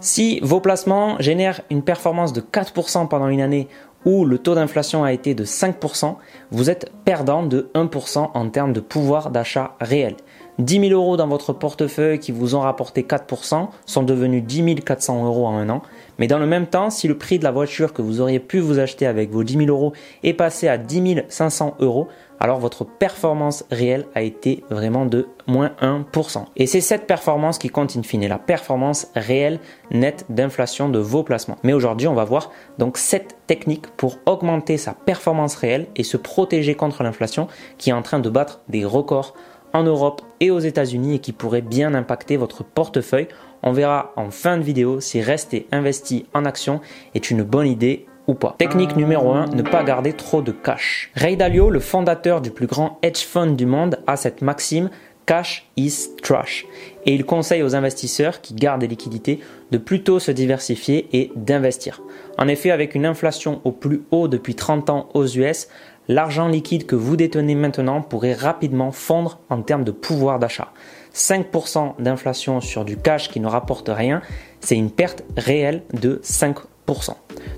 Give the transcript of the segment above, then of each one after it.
Si vos placements génèrent une performance de 4% pendant une année où le taux d'inflation a été de 5%, vous êtes perdant de 1% en termes de pouvoir d'achat réel. 10 000 euros dans votre portefeuille qui vous ont rapporté 4% sont devenus 10 400 euros en un an. Mais dans le même temps, si le prix de la voiture que vous auriez pu vous acheter avec vos 10 000 euros est passé à 10 500 euros, alors votre performance réelle a été vraiment de moins 1%. Et c'est cette performance qui compte in fine, la performance réelle nette d'inflation de vos placements. Mais aujourd'hui, on va voir donc cette technique pour augmenter sa performance réelle et se protéger contre l'inflation qui est en train de battre des records en Europe et aux États-Unis et qui pourrait bien impacter votre portefeuille. On verra en fin de vidéo si rester investi en action est une bonne idée ou pas. Technique numéro 1, ne pas garder trop de cash. Ray Dalio, le fondateur du plus grand hedge fund du monde, a cette maxime cash is trash. Et il conseille aux investisseurs qui gardent des liquidités de plutôt se diversifier et d'investir. En effet, avec une inflation au plus haut depuis 30 ans aux US, l'argent liquide que vous détenez maintenant pourrait rapidement fondre en termes de pouvoir d'achat. 5% d'inflation sur du cash qui ne rapporte rien, c'est une perte réelle de 5%.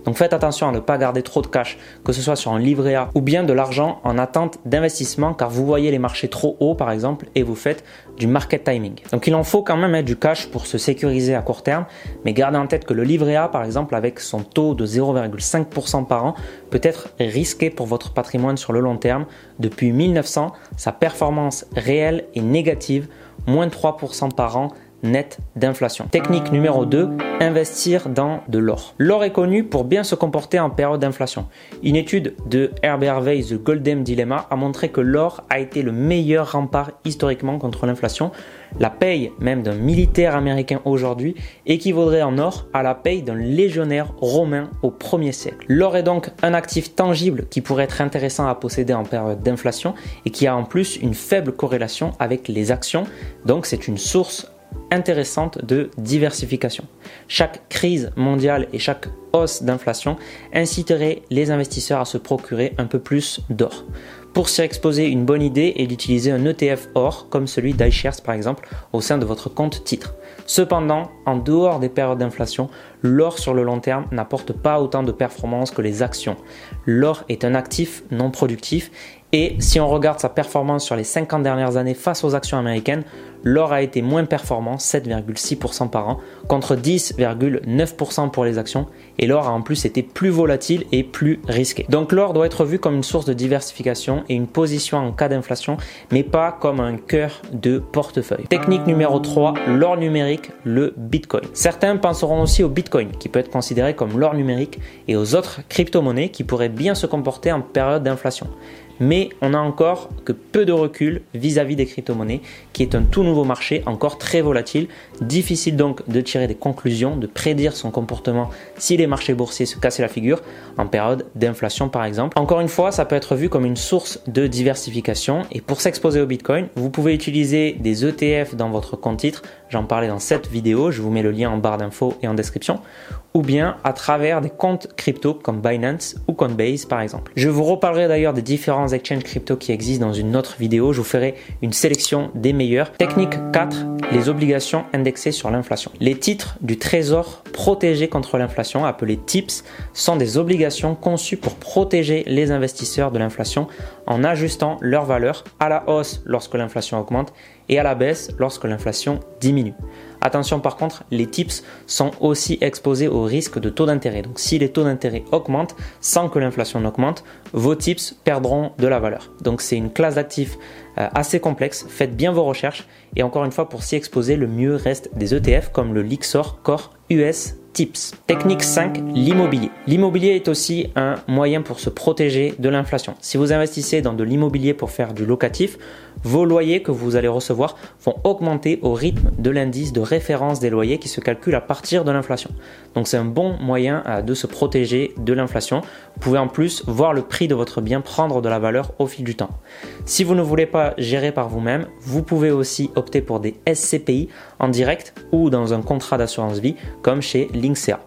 Donc faites attention à ne pas garder trop de cash, que ce soit sur un livret A ou bien de l'argent en attente d'investissement car vous voyez les marchés trop hauts par exemple et vous faites du market timing. Donc il en faut quand même du cash pour se sécuriser à court terme, mais gardez en tête que le livret A par exemple avec son taux de 0,5% par an peut être risqué pour votre patrimoine sur le long terme. Depuis 1900, sa performance réelle est négative, moins de 3% par an net d'inflation. Technique numéro 2, investir dans de l'or. L'or est connu pour bien se comporter en période d'inflation. Une étude de Herbert Weiss, The Golden Dilemma, a montré que l'or a été le meilleur rempart historiquement contre l'inflation. La paye même d'un militaire américain aujourd'hui équivaudrait en or à la paye d'un légionnaire romain au 1er siècle. L'or est donc un actif tangible qui pourrait être intéressant à posséder en période d'inflation et qui a en plus une faible corrélation avec les actions. Donc c'est une source intéressante de diversification. Chaque crise mondiale et chaque hausse d'inflation inciterait les investisseurs à se procurer un peu plus d'or. Pour s'y exposer, une bonne idée est d'utiliser un ETF or comme celui d'iShares par exemple au sein de votre compte titre. Cependant, en dehors des périodes d'inflation, l'or sur le long terme n'apporte pas autant de performance que les actions. L'or est un actif non productif et si on regarde sa performance sur les 50 dernières années face aux actions américaines, l'or a été moins performant, 7,6% par an, contre 10,9% pour les actions, et l'or a en plus été plus volatile et plus risqué. Donc l'or doit être vu comme une source de diversification et une position en cas d'inflation, mais pas comme un cœur de portefeuille. Technique numéro 3, l'or numérique, le Bitcoin. Certains penseront aussi au Bitcoin, qui peut être considéré comme l'or numérique, et aux autres crypto-monnaies qui pourraient bien se comporter en période d'inflation mais on n'a encore que peu de recul vis-à-vis des crypto-monnaies, qui est un tout nouveau marché encore très volatile. Difficile donc de tirer des conclusions, de prédire son comportement si les marchés boursiers se cassaient la figure en période d'inflation par exemple. Encore une fois, ça peut être vu comme une source de diversification et pour s'exposer au Bitcoin, vous pouvez utiliser des ETF dans votre compte titre. J'en parlais dans cette vidéo, je vous mets le lien en barre d'infos et en description ou bien à travers des comptes crypto comme Binance ou Coinbase par exemple. Je vous reparlerai d'ailleurs des différents exchanges crypto qui existent dans une autre vidéo. Je vous ferai une sélection des meilleurs. Technique 4, les obligations indexées sur l'inflation. Les titres du trésor protégés contre l'inflation, appelés TIPS, sont des obligations conçues pour protéger les investisseurs de l'inflation en ajustant leur valeur à la hausse lorsque l'inflation augmente et à la baisse lorsque l'inflation diminue. Attention par contre, les tips sont aussi exposés au risque de taux d'intérêt. Donc si les taux d'intérêt augmentent sans que l'inflation augmente, vos tips perdront de la valeur. Donc c'est une classe d'actifs euh, assez complexe. Faites bien vos recherches et encore une fois pour s'y exposer, le mieux reste des ETF comme le Lixor Core US Tips. Technique 5, l'immobilier. L'immobilier est aussi un moyen pour se protéger de l'inflation. Si vous investissez dans de l'immobilier pour faire du locatif, vos loyers que vous allez recevoir vont augmenter au rythme de l'indice de référence des loyers qui se calcule à partir de l'inflation. Donc c'est un bon moyen euh, de se protéger de l'inflation. Vous pouvez en plus voir le prix de votre bien prendre de la valeur au fil du temps. Si vous ne voulez pas gérer par vous-même, vous pouvez aussi opter pour des SCPI en direct ou dans un contrat d'assurance vie comme chez Linksea.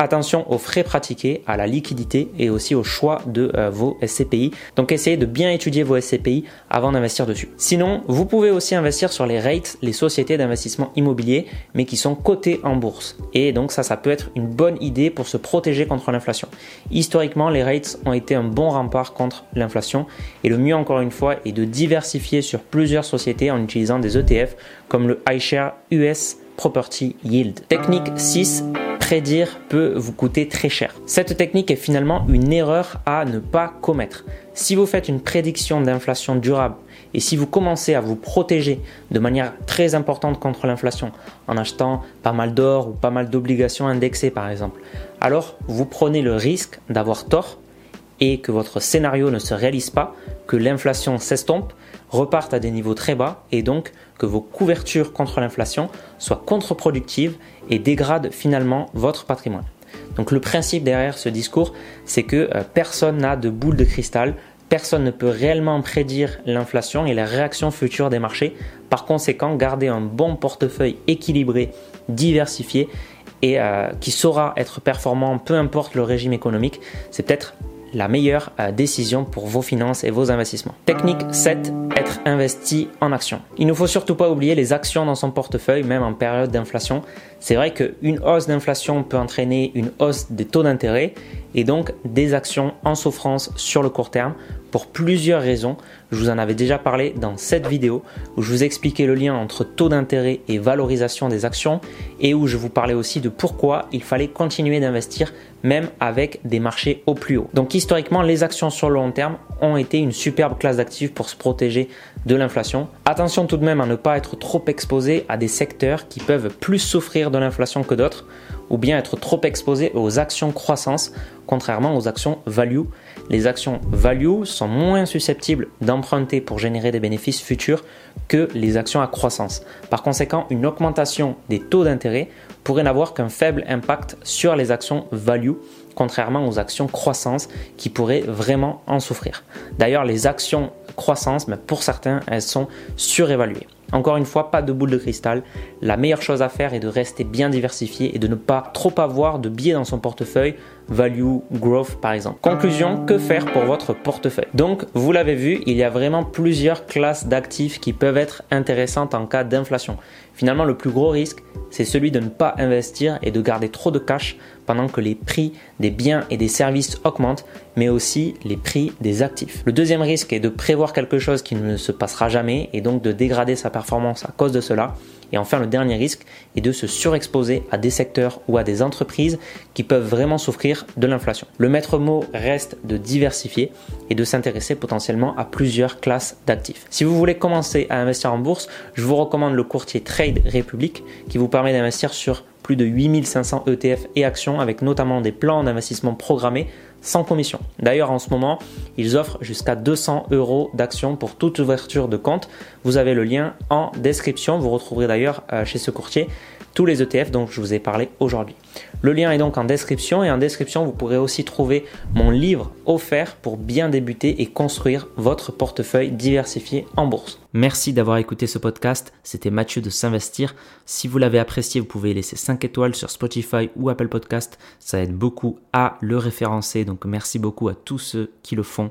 Attention aux frais pratiqués, à la liquidité et aussi au choix de euh, vos SCPI. Donc essayez de bien étudier vos SCPI avant d'investir dessus. Sinon, vous pouvez aussi investir sur les REITs, les sociétés d'investissement immobilier, mais qui sont cotées en bourse. Et donc ça, ça peut être une bonne idée pour se protéger contre l'inflation. Historiquement, les REITs ont été un bon rempart contre l'inflation. Et le mieux, encore une fois, est de diversifier sur plusieurs sociétés en utilisant des ETF comme le iShare US Property Yield. Technique 6, prédire peut vous coûter très cher. Cette technique est finalement une erreur à ne pas commettre. Si vous faites une prédiction d'inflation durable et si vous commencez à vous protéger de manière très importante contre l'inflation en achetant pas mal d'or ou pas mal d'obligations indexées par exemple, alors vous prenez le risque d'avoir tort et que votre scénario ne se réalise pas, que l'inflation s'estompe, reparte à des niveaux très bas et donc que vos couvertures contre l'inflation soient contre-productives et dégradent finalement votre patrimoine. Donc le principe derrière ce discours, c'est que euh, personne n'a de boule de cristal, personne ne peut réellement prédire l'inflation et les réactions futures des marchés. Par conséquent, garder un bon portefeuille équilibré, diversifié et euh, qui saura être performant peu importe le régime économique, c'est peut-être la meilleure euh, décision pour vos finances et vos investissements. Technique 7, être investi en actions. Il ne faut surtout pas oublier les actions dans son portefeuille, même en période d'inflation. C'est vrai qu'une hausse d'inflation peut entraîner une hausse des taux d'intérêt et donc des actions en souffrance sur le court terme pour plusieurs raisons. Je vous en avais déjà parlé dans cette vidéo où je vous expliquais le lien entre taux d'intérêt et valorisation des actions et où je vous parlais aussi de pourquoi il fallait continuer d'investir même avec des marchés au plus haut. Donc historiquement, les actions sur le long terme ont été une superbe classe d'actifs pour se protéger de l'inflation. Attention tout de même à ne pas être trop exposé à des secteurs qui peuvent plus souffrir de l'inflation que d'autres ou bien être trop exposé aux actions croissance contrairement aux actions value. Les actions value sont moins susceptibles d'emprunter pour générer des bénéfices futurs que les actions à croissance. Par conséquent, une augmentation des taux d'intérêt pourrait n'avoir qu'un faible impact sur les actions value, contrairement aux actions croissance qui pourraient vraiment en souffrir. D'ailleurs, les actions croissance, mais pour certains, elles sont surévaluées. Encore une fois, pas de boule de cristal. La meilleure chose à faire est de rester bien diversifié et de ne pas trop avoir de biais dans son portefeuille, value, growth par exemple. Conclusion, que faire pour votre portefeuille? Donc, vous l'avez vu, il y a vraiment plusieurs classes d'actifs qui peuvent être intéressantes en cas d'inflation. Finalement, le plus gros risque, c'est celui de ne pas investir et de garder trop de cash pendant que les prix des biens et des services augmentent, mais aussi les prix des actifs. Le deuxième risque est de prévoir quelque chose qui ne se passera jamais et donc de dégrader sa à cause de cela. Et enfin, le dernier risque est de se surexposer à des secteurs ou à des entreprises qui peuvent vraiment souffrir de l'inflation. Le maître mot reste de diversifier et de s'intéresser potentiellement à plusieurs classes d'actifs. Si vous voulez commencer à investir en bourse, je vous recommande le courtier Trade Republic qui vous permet d'investir sur plus de 8500 ETF et actions avec notamment des plans d'investissement programmés sans commission. D'ailleurs, en ce moment, ils offrent jusqu'à 200 euros d'actions pour toute ouverture de compte. Vous avez le lien en description. Vous retrouverez d'ailleurs euh, chez ce courtier tous les ETF dont je vous ai parlé aujourd'hui. Le lien est donc en description et en description vous pourrez aussi trouver mon livre offert pour bien débuter et construire votre portefeuille diversifié en bourse. Merci d'avoir écouté ce podcast, c'était Mathieu de S'investir. Si vous l'avez apprécié, vous pouvez laisser 5 étoiles sur Spotify ou Apple Podcast, ça aide beaucoup à le référencer, donc merci beaucoup à tous ceux qui le font.